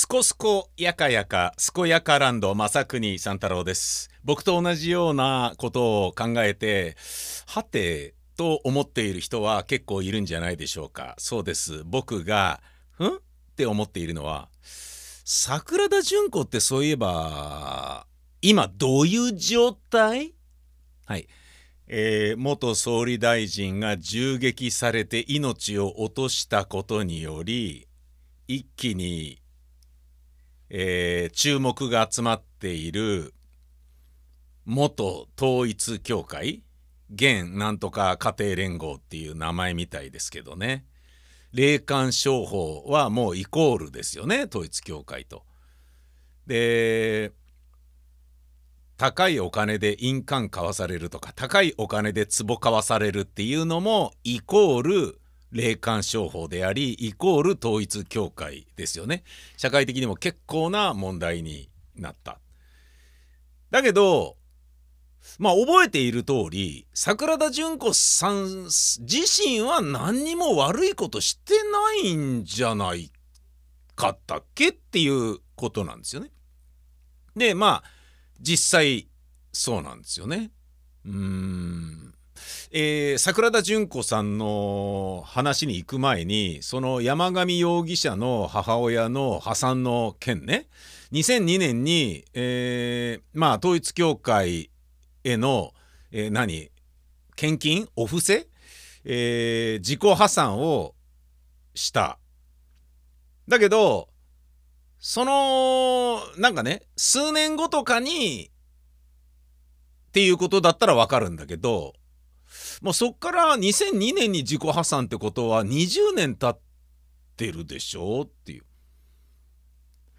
すこすこやかやかすこやかランド正国三太郎です。僕と同じようなことを考えてはてと思っている人は結構いるんじゃないでしょうか。そうです。僕がん？って思っているのは桜田淳子ってそういえば今どういう状態？はい。えー、元総理大臣が銃撃されて命を落としたことにより一気にえー、注目が集まっている元統一教会現なんとか家庭連合っていう名前みたいですけどね霊感商法はもうイコールですよね統一教会と。で高いお金で印鑑買わされるとか高いお金で壺買わされるっていうのもイコール霊感商法でありイコール統一教会ですよね社会的にも結構な問題になっただけどまあ覚えている通り桜田淳子さん自身は何にも悪いことしてないんじゃないかったっけっていうことなんですよね。でまあ実際そうなんですよね。うーんえー、桜田淳子さんの話に行く前にその山上容疑者の母親の破産の件ね。2002年に、えー、まあ統一教会への、えー、何？献金？お布施、えー、自己破産をした。だけどそのなんかね数年後とかにっていうことだったらわかるんだけどもうそっから2002年に自己破産ってことは20年経ってるでしょっていう。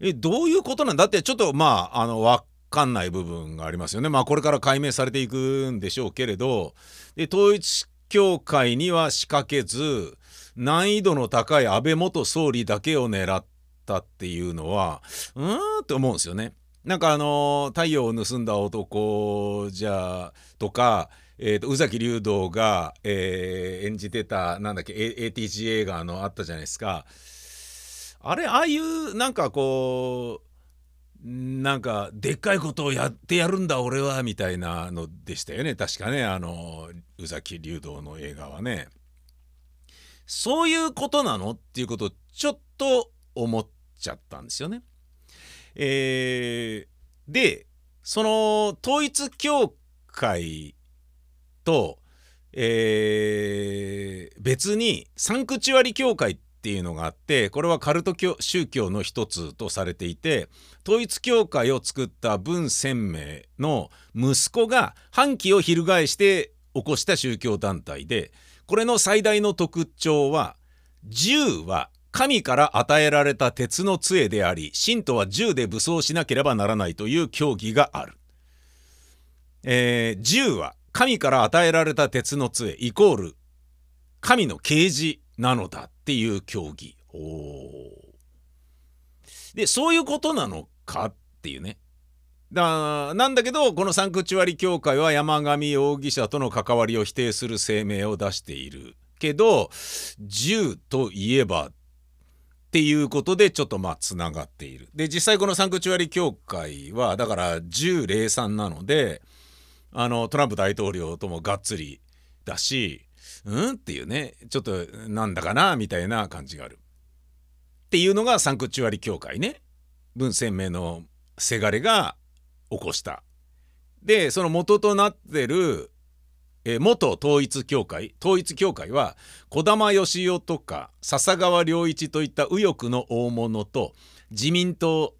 えどういうことなん？だってちょっとまああの分かんない部分がありますよね。まあこれから解明されていくんでしょうけれどで統一教会には仕掛けず難易度の高い安倍元総理だけを狙ったっていうのはうーんって思うんですよね。なんかあの太陽を盗んだ男じゃとかえーと、宇崎竜童が、えー、演じてたなんだっけ ATG 映画のあったじゃないですか。あれああいうなんかこうなんかでっかいことをやってやるんだ俺はみたいなのでしたよね。確かね。あの宇崎竜童の映画はね。そういうことなの？っていうことをちょっと思っちゃったんですよね。えー、でその統一教会と、えー、別にサンクチュアリ教会っていうのがあってこれはカルト教宗教の一つとされていて統一教会を作った文鮮明の息子が反旗を翻して起こした宗教団体でこれの最大の特徴は銃は神から与えられた鉄の杖であり信徒は銃で武装しなければならないという教義がある。えー、銃は神から与えられた鉄の杖イコール神の啓示なのだっていう教義。でそういうことなのかっていうね。だなんだけどこのサンクチュアリ教会は山上容疑者との関わりを否定する声明を出しているけど銃といえばっていうことでちょっとまあつながっている。で実際このサンクチュアリ教会はだから銃霊産なのであのトランプ大統領ともがっつりだしうん？っていうねちょっとなんだかなみたいな感じがある。っていうのがサンクチュアリ教会ね文鮮明のせがれが起こした。でその元となってるえ元統一教会統一教会は児玉義雄とか笹川良一といった右翼の大物と自民党、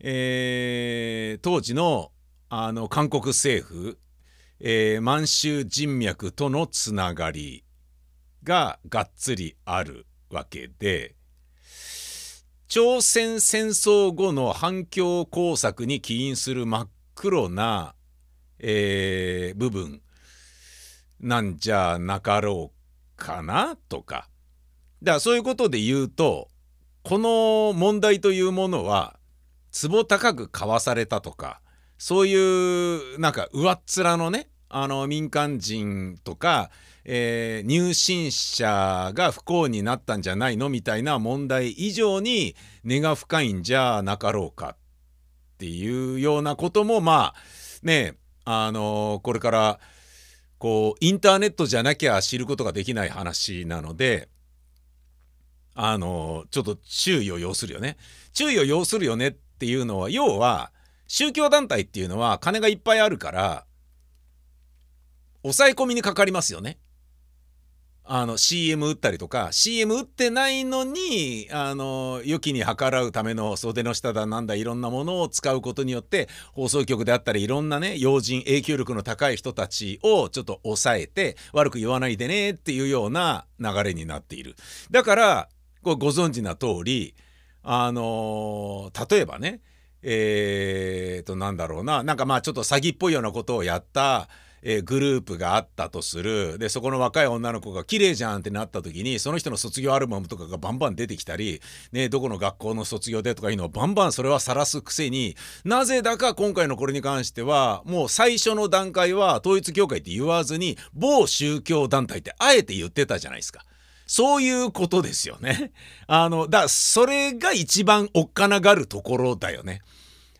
えー、当時のあの韓国政府、えー、満州人脈とのつながりががっつりあるわけで朝鮮戦争後の反共工作に起因する真っ黒な、えー、部分なんじゃなかろうかなとか。だからそういうことで言うとこの問題というものは壺高く買わされたとかそういうなんか上っ面のねあの民間人とか、えー、入信者が不幸になったんじゃないのみたいな問題以上に根が深いんじゃなかろうかっていうようなこともまあねあのこれからこうインターネットじゃなきゃ知ることができない話なのであのちょっと注意を要するよね。注意を要するよねっていうのは要は宗教団体っていうのは金がいっぱいあるから抑え込みにかかりますよね。あの CM 打ったりとか CM 打ってないのにあの良きに計らうための袖の下だなんだいろんなものを使うことによって放送局であったりいろんなね要人影響力の高い人たちをちょっと抑えて悪く言わないでねっていうような流れになっている。だからこれご存知な通りあの例えばねえー、となんだろうななんかまあちょっと詐欺っぽいようなことをやったえー、グループがあったとするでそこの若い女の子が綺麗じゃんってなった時にその人の卒業アルバムとかがバンバン出てきたり、ね、どこの学校の卒業でとかいうのをバンバンそれは晒すくせになぜだか今回のこれに関してはもう最初の段階は統一教会って言わずに某宗教団体ってあえて言ってたじゃないですか。そういうことですよね。あの、だそれが一番おっかながるところだよね。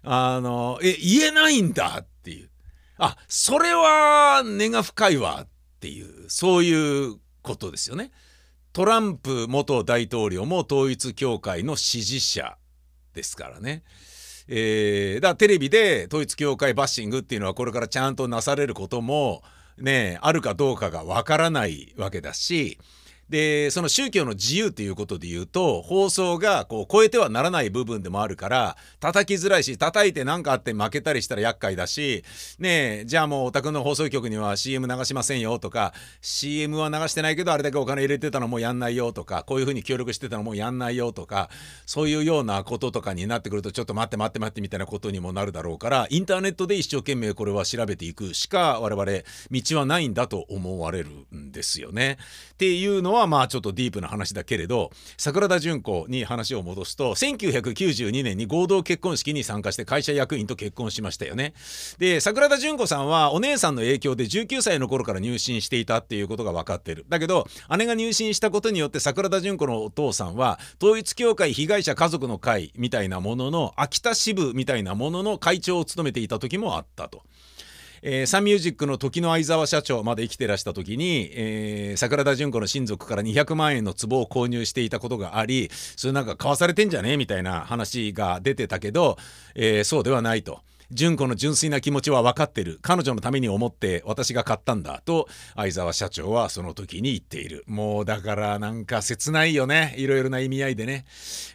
あの、え、言えないんだっていう。あそれは根が深いわっていうそういうことですよね。トランプ元大統領も統一教会の支持者ですからね。えー、だからテレビで統一教会バッシングっていうのはこれからちゃんとなされることもねあるかどうかがわからないわけだしでその宗教の自由ということで言うと放送がこう超えてはならない部分でもあるから叩きづらいし叩いて何かあって負けたりしたら厄介だしねえじゃあもうお宅の放送局には CM 流しませんよとか CM は流してないけどあれだけお金入れてたのもうやんないよとかこういうふうに協力してたのもうやんないよとかそういうようなこととかになってくるとちょっと待って待って待ってみたいなことにもなるだろうからインターネットで一生懸命これは調べていくしか我々道はないんだと思われるんですよね。っていうのははまあちょっとディープな話だけれど桜田淳子に話を戻すと1992年に合同結婚式に参加して会社役員と結婚しましたよね。で桜田淳子さんはお姉さんの影響で19歳の頃から入信していたっていうことが分かってる。だけど姉が入信したことによって桜田淳子のお父さんは統一教会被害者家族の会みたいなものの秋田支部みたいなものの会長を務めていた時もあったと。えー、サンミュージックの時の相沢社長まで生きてらした時に、えー、桜田淳子の親族から200万円の壺を購入していたことがありそれなんか買わされてんじゃね？えみたいな話が出てたけど、えー、そうではないと。純子の純粋な気持ちは分かってる。彼女のために思って私が買ったんだと相沢社長はその時に言っている。もうだからなんか切ないよね。いろいろな意味合いでね。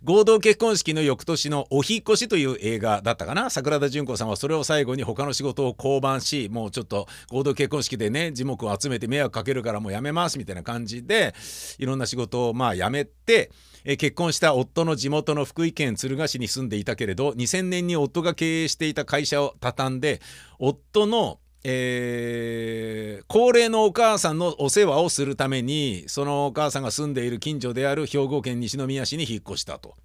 合同結婚式の翌年の「お引越し」という映画だったかな。桜田淳子さんはそれを最後に他の仕事を降板しもうちょっと合同結婚式でね樹木を集めて迷惑かけるからもうやめますみたいな感じでいろんな仕事をまあやめてえ結婚した夫の地元の福井県敦賀市に住んでいたけれど2000年に夫が経営していた会社を畳んで夫のえー、高齢のお母さんのお世話をするためにそのお母さんが住んでいる近所である兵庫県西宮市に引っ越したと。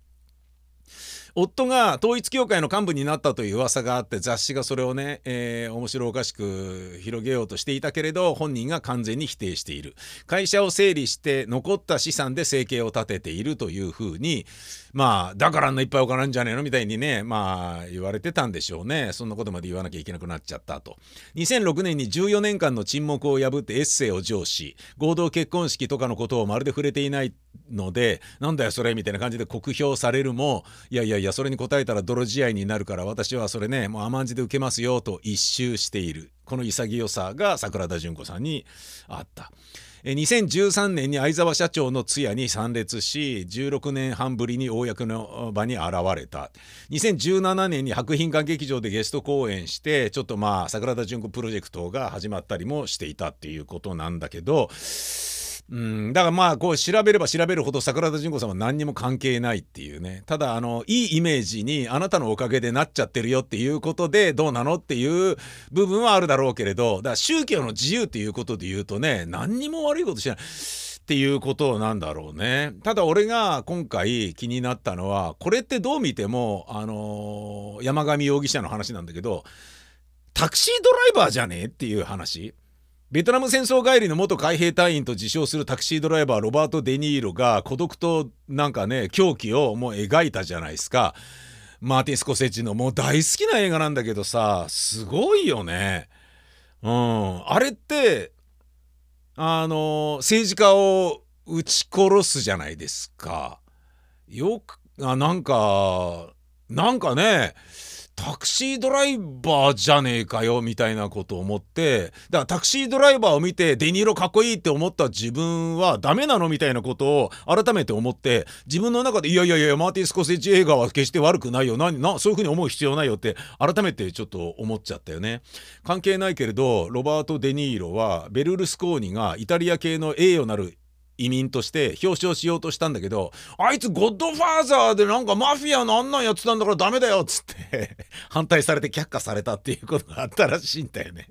夫が統一教会の幹部になったという噂があって雑誌がそれをね、えー、面白おかしく広げようとしていたけれど本人が完全に否定している。会社を整理して残った資産で生計を立てているというふうにまあだからあんないっぱいお金あるんじゃねえのみたいにねまあ言われてたんでしょうね。そんなことまで言わなきゃいけなくなっちゃったと。2006年に14年間の沈黙を破ってエッセイを上し合同結婚式とかのことをまるで触れていないのでなんだよそれみたいな感じで酷評されるもいやいやいやそれに答えたら泥仕合になるから私はそれねもう甘んじで受けますよと一周しているこの潔さが桜田淳子さんにあった。2013年に相沢社長の通夜に参列し16年半ぶりに公の場に現れた2017年に博品館劇場でゲスト公演してちょっとまあ桜田淳子プロジェクトが始まったりもしていたっていうことなんだけどうん、だからまあこう調べれば調べるほど桜田淳子さんは何にも関係ないっていうねただあのいいイメージにあなたのおかげでなっちゃってるよっていうことでどうなのっていう部分はあるだろうけれどだから宗教の自由っていうことで言うとね何にも悪いことしない。っていうことなんだろうね。ただ俺が今回気になったのはこれってどう見てもあのー、山上容疑者の話なんだけどタクシードライバーじゃねえっていう話ベトナム戦争帰りの元海兵隊員と自称するタクシードライバーロバート・デ・ニーロが孤独となんかね狂気をもう描いたじゃないですか。マーティン・スコセッチのもう大好きな映画なんだけどさすごいよね。うん。あれってあの政治家を撃ち殺すじゃないですか。よくあなんかなんかねタクシードライバーじゃねえかよみたいなことを思ってだからタクシードライバーを見てデニーロかっこいいって思った自分はダメなのみたいなことを改めて思って自分の中でいやいやいやマーティ・スコセッチ映画は決して悪くないよ。ななそういうふうに思う必要ないよって改めてちょっと思っちゃったよね。関係ないけれどロバート・デ・ニーロはベルルスコーニがイタリア系の栄誉なる移民として表彰しようとしたんだけどあいつゴッドファーザーでなんかマフィアのあんなんやってたんだからダメだよっつって 反対されて却下されたっていうことがあったらしいんだよね。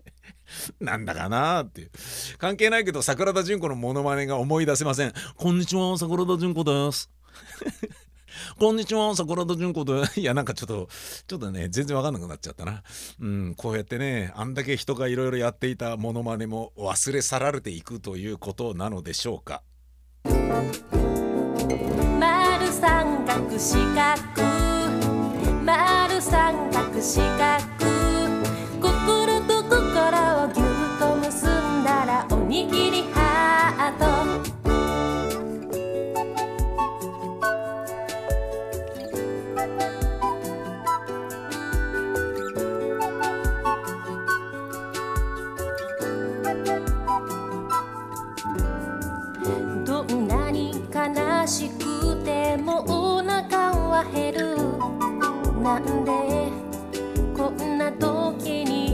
なんだかなーっていう。関係ないけど桜田淳子のモノマネが思い出せません。こんにちは、桜田淳子です。こんにちは、桜田淳子で。いや、なんかちょっと、ちょっとね、全然わかんなくなっちゃったな。うん、こうやってね、あんだけ人がいろいろやっていたモノマネも忘れ去られていくということなのでしょうか。丸三角四角。丸三角四角。悲しくてもお腹は減る。なんでこんな時に